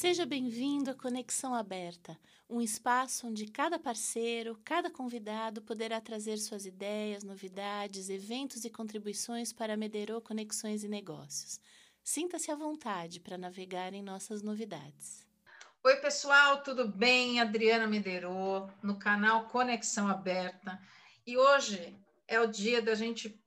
Seja bem-vindo à Conexão Aberta, um espaço onde cada parceiro, cada convidado poderá trazer suas ideias, novidades, eventos e contribuições para Mederô Conexões e Negócios. Sinta-se à vontade para navegar em nossas novidades. Oi, pessoal, tudo bem? Adriana Mederô, no canal Conexão Aberta. E hoje é o dia da gente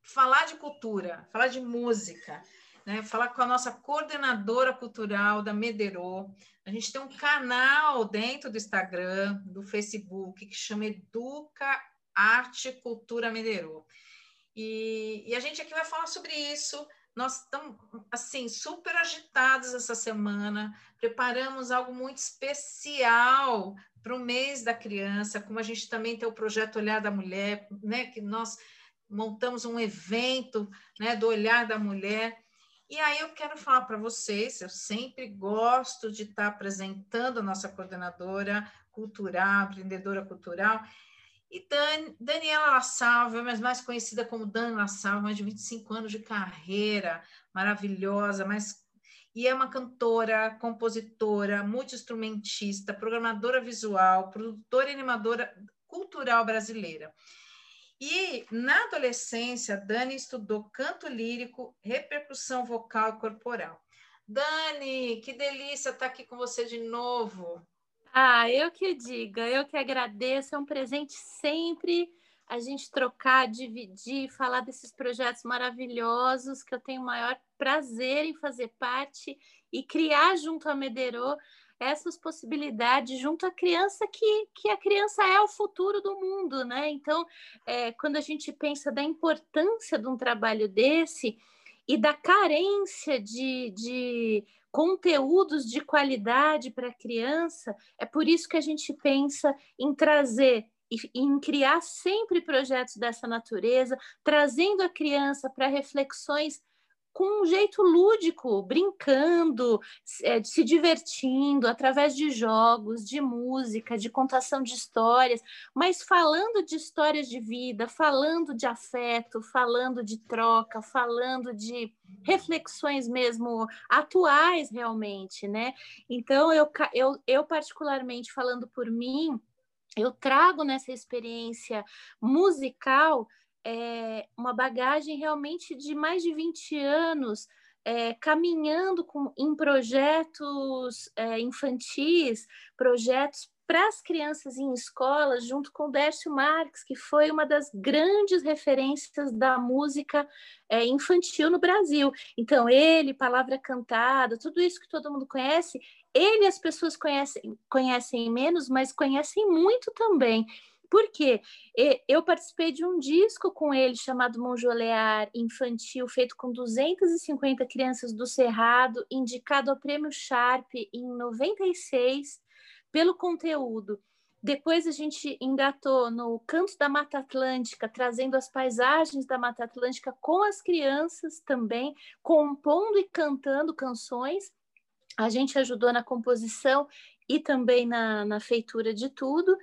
falar de cultura, falar de música né? Falar com a nossa coordenadora cultural da Mederô. A gente tem um canal dentro do Instagram, do Facebook, que chama Educa Arte Cultura Mederô. E, e a gente aqui vai falar sobre isso. Nós estamos, assim, super agitados essa semana, preparamos algo muito especial para o mês da criança, como a gente também tem o projeto Olhar da Mulher, né, que nós montamos um evento né, do Olhar da Mulher, e aí eu quero falar para vocês, eu sempre gosto de estar tá apresentando a nossa coordenadora cultural, empreendedora cultural, e Dan, Daniela La Salva, mas mais conhecida como Dani La Salva, mais de 25 anos de carreira, maravilhosa, mas e é uma cantora, compositora, multiinstrumentista, programadora visual, produtora e animadora cultural brasileira. E na adolescência, Dani estudou canto lírico, repercussão vocal e corporal. Dani, que delícia estar aqui com você de novo. Ah, eu que diga, eu que agradeço, é um presente sempre a gente trocar, dividir, falar desses projetos maravilhosos que eu tenho o maior prazer em fazer parte e criar junto à Mederô essas possibilidades junto à criança que, que a criança é o futuro do mundo, né? Então, é, quando a gente pensa da importância de um trabalho desse e da carência de, de conteúdos de qualidade para a criança, é por isso que a gente pensa em trazer em criar sempre projetos dessa natureza, trazendo a criança para reflexões com um jeito lúdico, brincando, é, se divertindo através de jogos, de música, de contação de histórias, mas falando de histórias de vida, falando de afeto, falando de troca, falando de reflexões mesmo atuais realmente, né? Então eu, eu, eu particularmente falando por mim, eu trago nessa experiência musical é, uma bagagem realmente de mais de 20 anos é, caminhando com, em projetos é, infantis, projetos para as crianças em escolas, junto com Décio Marques, que foi uma das grandes referências da música é, infantil no Brasil. Então, ele, Palavra Cantada, tudo isso que todo mundo conhece, ele as pessoas conhecem, conhecem menos, mas conhecem muito também. Porque eu participei de um disco com ele chamado Monjolear Infantil, feito com 250 crianças do Cerrado, indicado ao Prêmio Sharp em 96 pelo conteúdo. Depois a gente engatou no Canto da Mata Atlântica, trazendo as paisagens da Mata Atlântica com as crianças também, compondo e cantando canções. A gente ajudou na composição e também na, na feitura de tudo.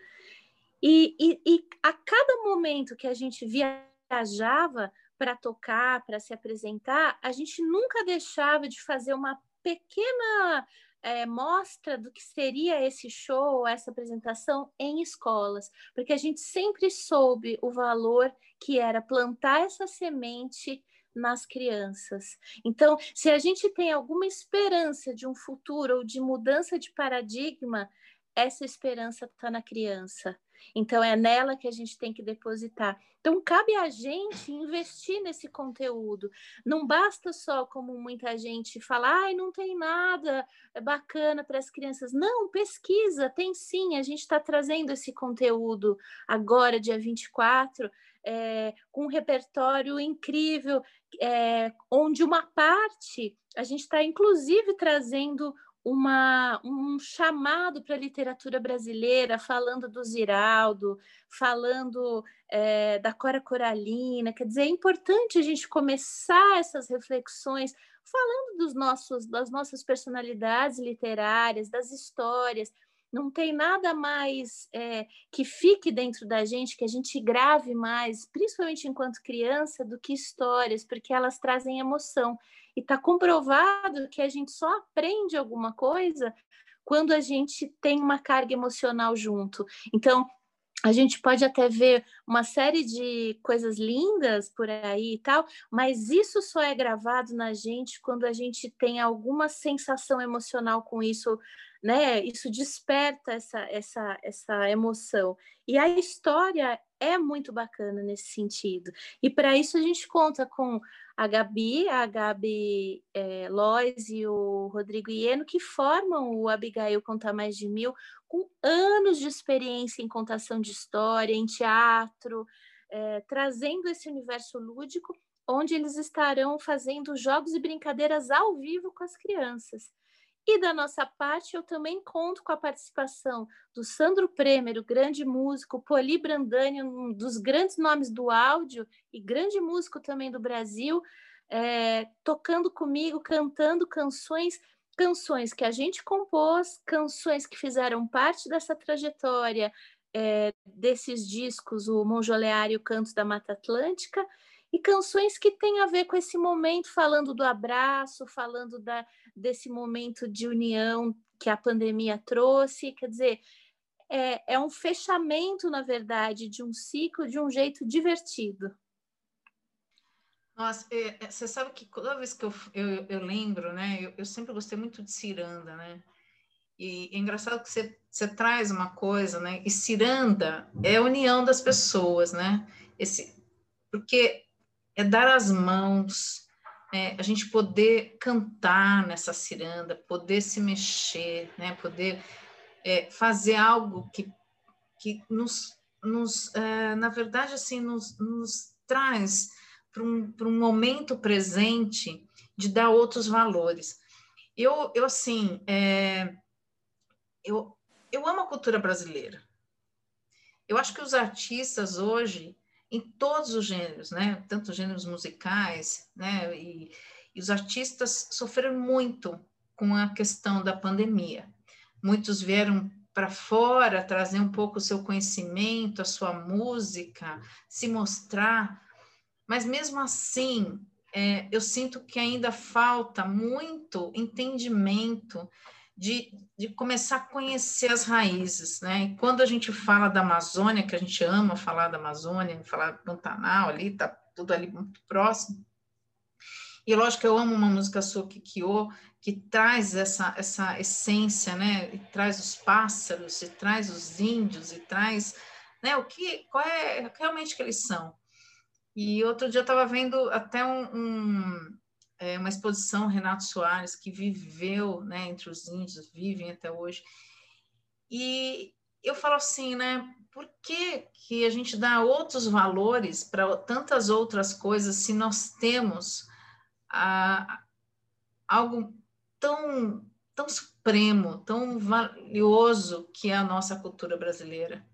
E, e, e a cada momento que a gente viajava para tocar, para se apresentar, a gente nunca deixava de fazer uma pequena é, mostra do que seria esse show, essa apresentação em escolas, porque a gente sempre soube o valor que era plantar essa semente nas crianças. Então, se a gente tem alguma esperança de um futuro ou de mudança de paradigma, essa esperança está na criança. Então, é nela que a gente tem que depositar. Então, cabe a gente investir nesse conteúdo. Não basta só, como muita gente fala, ai, não tem nada bacana para as crianças. Não, pesquisa, tem sim. A gente está trazendo esse conteúdo agora, dia 24, é, com um repertório incrível, é, onde uma parte a gente está, inclusive, trazendo uma, um chamado para a literatura brasileira, falando do Ziraldo, falando é, da Cora Coralina. Quer dizer, é importante a gente começar essas reflexões falando dos nossos, das nossas personalidades literárias, das histórias. Não tem nada mais é, que fique dentro da gente, que a gente grave mais, principalmente enquanto criança, do que histórias, porque elas trazem emoção. E está comprovado que a gente só aprende alguma coisa quando a gente tem uma carga emocional junto. Então, a gente pode até ver uma série de coisas lindas por aí e tal, mas isso só é gravado na gente quando a gente tem alguma sensação emocional com isso, né? Isso desperta essa, essa, essa emoção. E a história é muito bacana nesse sentido. E para isso a gente conta com a Gabi, a Gabi é, Lois e o Rodrigo Ieno, que formam o Abigail Contar Mais de Mil, com anos de experiência em contação de história, em teatro, é, trazendo esse universo lúdico, onde eles estarão fazendo jogos e brincadeiras ao vivo com as crianças. E da nossa parte, eu também conto com a participação do Sandro Premer, o grande músico, Poli Brandani, um dos grandes nomes do áudio e grande músico também do Brasil, é, tocando comigo, cantando canções, canções que a gente compôs, canções que fizeram parte dessa trajetória é, desses discos, o Monjoleário e o Cantos da Mata Atlântica, e canções que têm a ver com esse momento, falando do abraço, falando da, desse momento de união que a pandemia trouxe. Quer dizer, é, é um fechamento, na verdade, de um ciclo de um jeito divertido. Nossa, é, é, você sabe que toda vez que eu, eu, eu lembro, né, eu, eu, sempre gostei muito de ciranda, né? E é engraçado que você, você traz uma coisa, né? E ciranda é a união das pessoas, né? Esse, porque é dar as mãos, é, a gente poder cantar nessa ciranda, poder se mexer, né? Poder é, fazer algo que, que nos, nos é, na verdade, assim, nos, nos traz para um, um momento presente de dar outros valores. Eu, eu assim, é, eu, eu amo a cultura brasileira. Eu acho que os artistas hoje em todos os gêneros, né? Tanto gêneros musicais, né? E, e os artistas sofreram muito com a questão da pandemia. Muitos vieram para fora trazer um pouco o seu conhecimento, a sua música, se mostrar, mas mesmo assim, é, eu sinto que ainda falta muito entendimento de, de começar a conhecer as raízes, né? E quando a gente fala da Amazônia, que a gente ama falar da Amazônia, falar do Pantanal ali, tá tudo ali muito próximo. E lógico que eu amo uma música sua, Kikyo, que traz essa, essa essência, né? E traz os pássaros, e traz os índios, e traz, né? O que, qual é realmente que eles são. E outro dia eu estava vendo até um, um é, uma exposição Renato Soares, que viveu né, entre os índios, vivem até hoje. E eu falo assim, né? Por que, que a gente dá outros valores para tantas outras coisas se nós temos ah, algo tão, tão supremo, tão valioso que é a nossa cultura brasileira?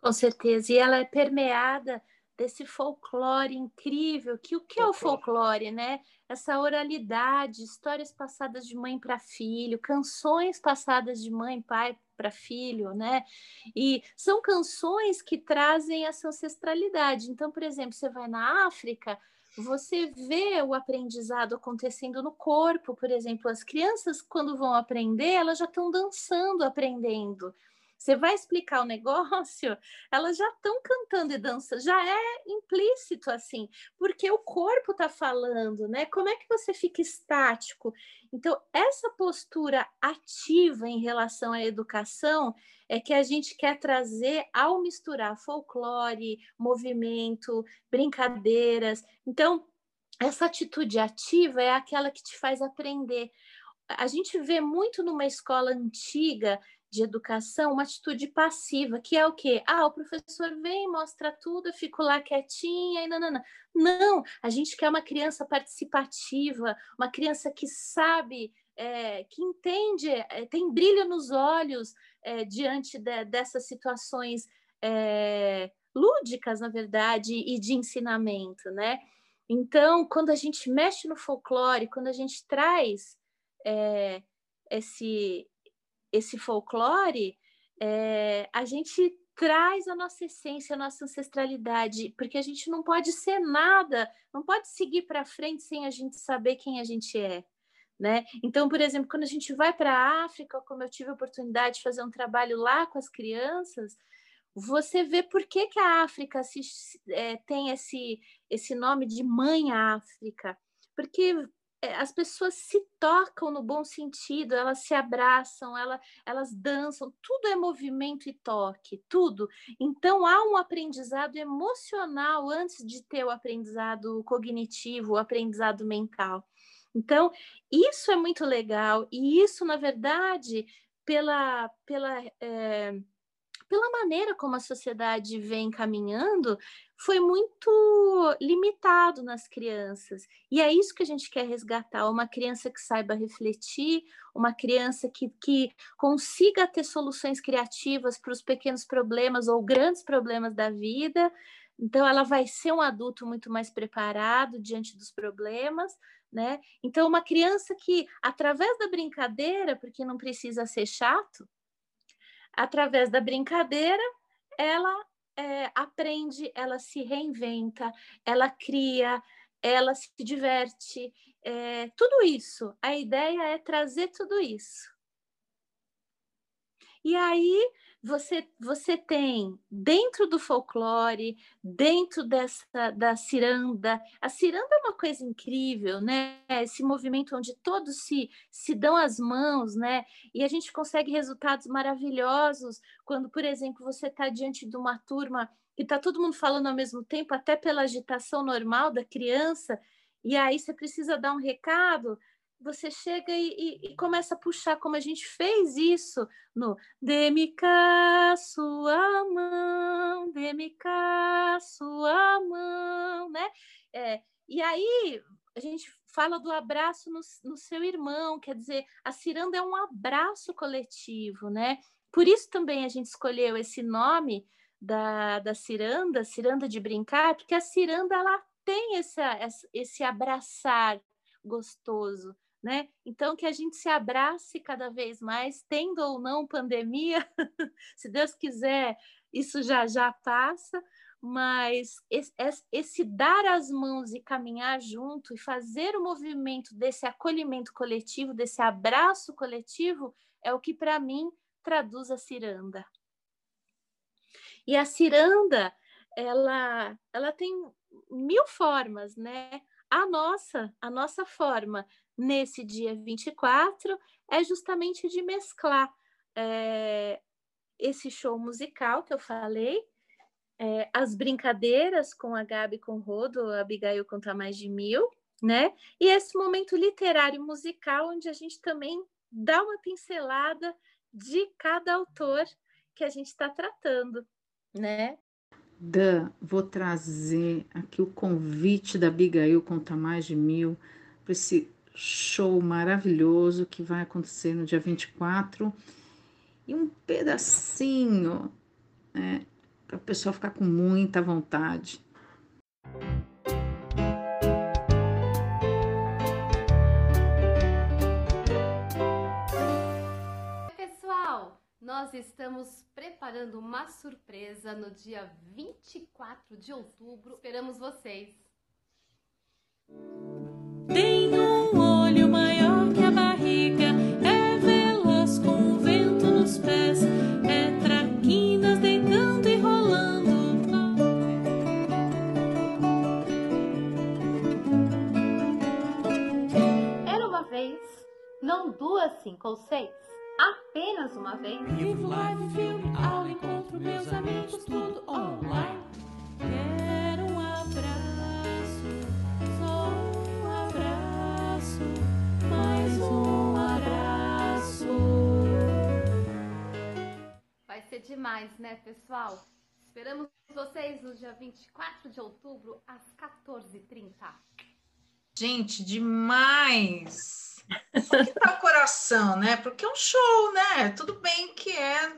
Com certeza, e ela é permeada desse folclore incrível, que o que é o folclore, né? Essa oralidade, histórias passadas de mãe para filho, canções passadas de mãe, pai para filho, né? E são canções que trazem essa ancestralidade. Então, por exemplo, você vai na África, você vê o aprendizado acontecendo no corpo, por exemplo, as crianças quando vão aprender, elas já estão dançando, aprendendo. Você vai explicar o negócio, elas já estão cantando e dançando, já é implícito assim, porque o corpo está falando, né? Como é que você fica estático? Então, essa postura ativa em relação à educação é que a gente quer trazer ao misturar folclore, movimento, brincadeiras. Então, essa atitude ativa é aquela que te faz aprender. A gente vê muito numa escola antiga de educação uma atitude passiva, que é o quê? Ah, o professor vem, mostra tudo, eu fico lá quietinha e não. Não, a gente quer uma criança participativa, uma criança que sabe, é, que entende, é, tem brilho nos olhos é, diante de, dessas situações é, lúdicas, na verdade, e de ensinamento, né? Então, quando a gente mexe no folclore, quando a gente traz é, esse esse folclore, é, a gente traz a nossa essência, a nossa ancestralidade, porque a gente não pode ser nada, não pode seguir para frente sem a gente saber quem a gente é. Né? Então, por exemplo, quando a gente vai para a África, como eu tive a oportunidade de fazer um trabalho lá com as crianças, você vê por que, que a África se, é, tem esse, esse nome de Mãe África. Porque as pessoas se tocam no bom sentido, elas se abraçam, elas, elas dançam, tudo é movimento e toque, tudo. Então há um aprendizado emocional antes de ter o aprendizado cognitivo, o aprendizado mental. Então, isso é muito legal, e isso, na verdade, pela, pela, é, pela maneira como a sociedade vem caminhando, foi muito limitado nas crianças. E é isso que a gente quer resgatar: uma criança que saiba refletir, uma criança que, que consiga ter soluções criativas para os pequenos problemas ou grandes problemas da vida. Então, ela vai ser um adulto muito mais preparado diante dos problemas, né? Então, uma criança que, através da brincadeira, porque não precisa ser chato, através da brincadeira, ela é, aprende, ela se reinventa, ela cria, ela se diverte, é, tudo isso. A ideia é trazer tudo isso. E aí você, você tem dentro do folclore, dentro dessa da ciranda, a ciranda é uma coisa incrível, né? Esse movimento onde todos se, se dão as mãos, né? E a gente consegue resultados maravilhosos quando, por exemplo, você está diante de uma turma e está todo mundo falando ao mesmo tempo, até pela agitação normal da criança, e aí você precisa dar um recado, você chega e, e, e, começa a puxar, como a gente fez isso no Dê-me cá sua mão, dê-me cá sua mão, né? É, e aí a gente fala do abraço no, no seu irmão, quer dizer, a ciranda é um abraço coletivo, né? Por isso também a gente escolheu esse nome da, da ciranda, ciranda de brincar, porque a ciranda ela tem essa, esse abraçar gostoso, né? Então, que a gente se abrace cada vez mais, tendo ou não pandemia, se Deus quiser, isso já já passa, mas esse, esse, dar as mãos e caminhar junto e fazer o movimento desse acolhimento coletivo, desse abraço coletivo, é o que para mim traduz a ciranda. E a ciranda, ela, ela tem mil formas, né? A nossa, a nossa forma nesse dia 24 é justamente de mesclar é, esse show musical que eu falei, é, as brincadeiras com a Gabi com o Rodo, a Abigail conta mais de mil, né? E esse momento literário musical, onde a gente também dá uma pincelada de cada autor que a gente está tratando, né? Dan, vou trazer aqui o convite da Abigail Conta Mais de Mil para esse show maravilhoso que vai acontecer no dia 24 e um pedacinho né, para o pessoal ficar com muita vontade. Nós estamos preparando uma surpresa no dia 24 de outubro. Esperamos vocês. 24 de outubro, às 14h30. Gente, demais! que tá o coração, né? Porque é um show, né? Tudo bem que é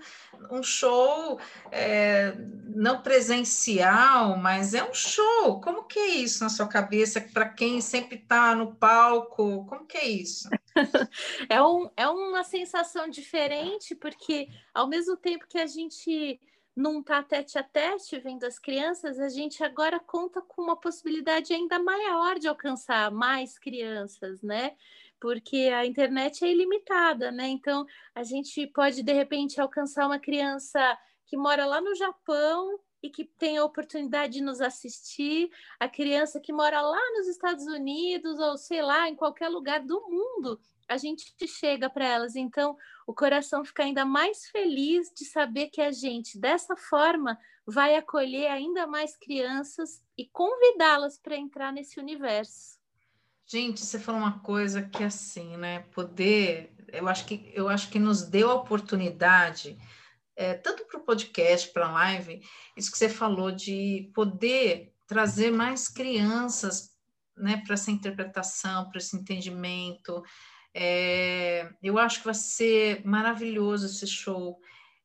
um show é, não presencial, mas é um show. Como que é isso na sua cabeça para quem sempre está no palco? Como que é isso? é, um, é uma sensação diferente, porque ao mesmo tempo que a gente não tá tete a tete vendo as crianças, a gente agora conta com uma possibilidade ainda maior de alcançar mais crianças, né? Porque a internet é ilimitada, né? Então a gente pode de repente alcançar uma criança que mora lá no Japão e que tem a oportunidade de nos assistir, a criança que mora lá nos Estados Unidos ou sei lá, em qualquer lugar do mundo a gente chega para elas. Então, o coração fica ainda mais feliz de saber que a gente, dessa forma, vai acolher ainda mais crianças e convidá-las para entrar nesse universo. Gente, você falou uma coisa que assim, né? Poder, eu acho que eu acho que nos deu a oportunidade, é, tanto para o podcast, para a live, isso que você falou de poder trazer mais crianças, né, para essa interpretação, para esse entendimento. É, eu acho que vai ser maravilhoso esse show.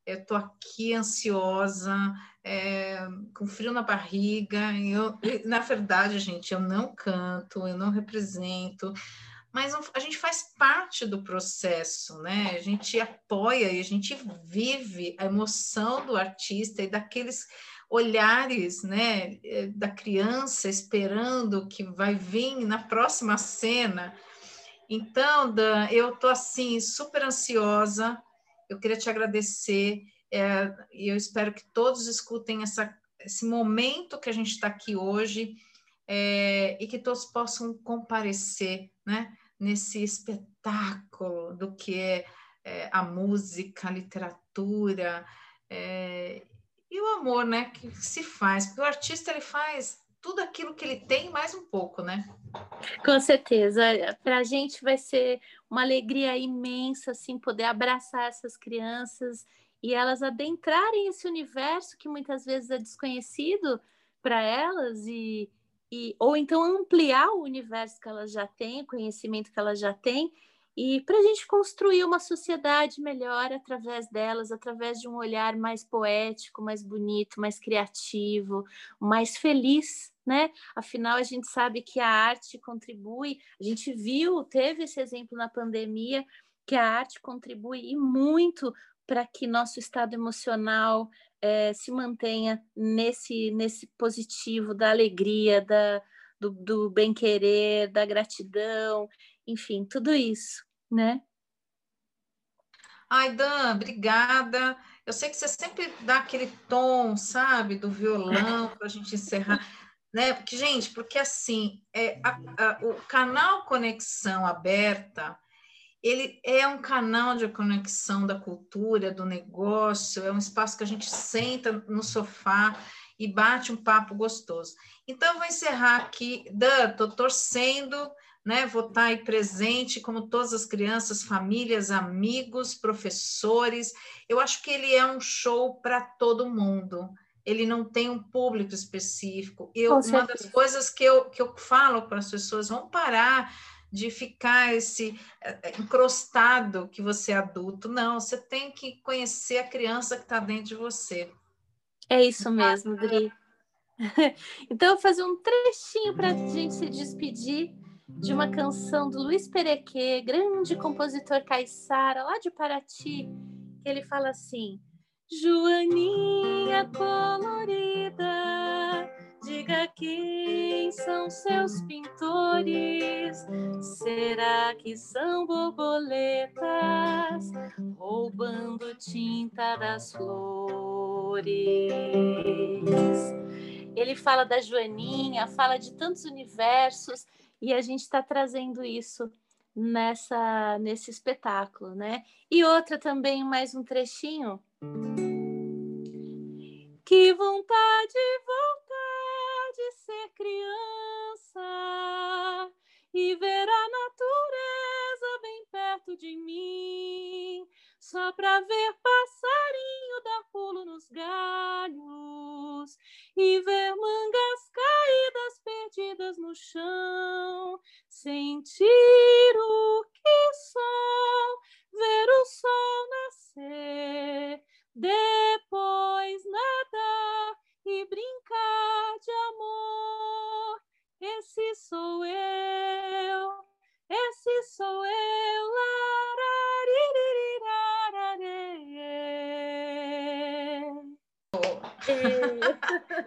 Eu estou aqui ansiosa, é, com frio na barriga. Eu, na verdade, gente, eu não canto, eu não represento, mas a gente faz parte do processo, né? A gente apoia e a gente vive a emoção do artista e daqueles olhares, né, da criança esperando que vai vir na próxima cena. Então, Dan, eu estou assim super ansiosa. Eu queria te agradecer é, e eu espero que todos escutem essa, esse momento que a gente está aqui hoje é, e que todos possam comparecer, né, nesse espetáculo do que é, é a música, a literatura é, e o amor, né, que se faz. Porque o artista ele faz tudo aquilo que ele tem mais um pouco, né? Com certeza. Para a gente vai ser uma alegria imensa, assim, poder abraçar essas crianças e elas adentrarem esse universo que muitas vezes é desconhecido para elas e, e ou então ampliar o universo que elas já têm, o conhecimento que elas já têm e para a gente construir uma sociedade melhor através delas, através de um olhar mais poético, mais bonito, mais criativo, mais feliz, né? Afinal, a gente sabe que a arte contribui, a gente viu, teve esse exemplo na pandemia, que a arte contribui e muito para que nosso estado emocional é, se mantenha nesse, nesse positivo da alegria, da, do, do bem-querer, da gratidão enfim, tudo isso, né? Ai, Dan, obrigada. Eu sei que você sempre dá aquele tom, sabe, do violão para a gente encerrar, né? Porque, gente, porque assim, é, a, a, o canal Conexão Aberta, ele é um canal de conexão da cultura, do negócio, é um espaço que a gente senta no sofá e bate um papo gostoso. Então, eu vou encerrar aqui. Dan, estou torcendo né? Vou estar aí presente, como todas as crianças, famílias, amigos, professores. Eu acho que ele é um show para todo mundo. Ele não tem um público específico. Eu, uma das coisas que eu, que eu falo para as pessoas, vão parar de ficar esse é, encrostado que você é adulto. Não, você tem que conhecer a criança que está dentro de você. É isso mesmo, Dri. Então, eu vou fazer um trechinho para a gente se despedir de uma canção do Luiz Perequê, grande compositor caiçara, lá de Paraty, que ele fala assim: Joaninha colorida, diga quem são seus pintores. Será que são borboletas roubando tinta das flores? Ele fala da Joaninha, fala de tantos universos e a gente está trazendo isso nessa nesse espetáculo, né? E outra também, mais um trechinho. Que vontade, vontade de ser criança e ver a natureza bem perto de mim, só para ver passarinho dar pulo nos galhos e ver mangas caídas perdidas no chão, sentir o que sol, ver o sol nascer, depois nadar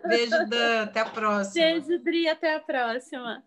Beijo, Dan. Até a próxima. Beijo, Dri. Até a próxima.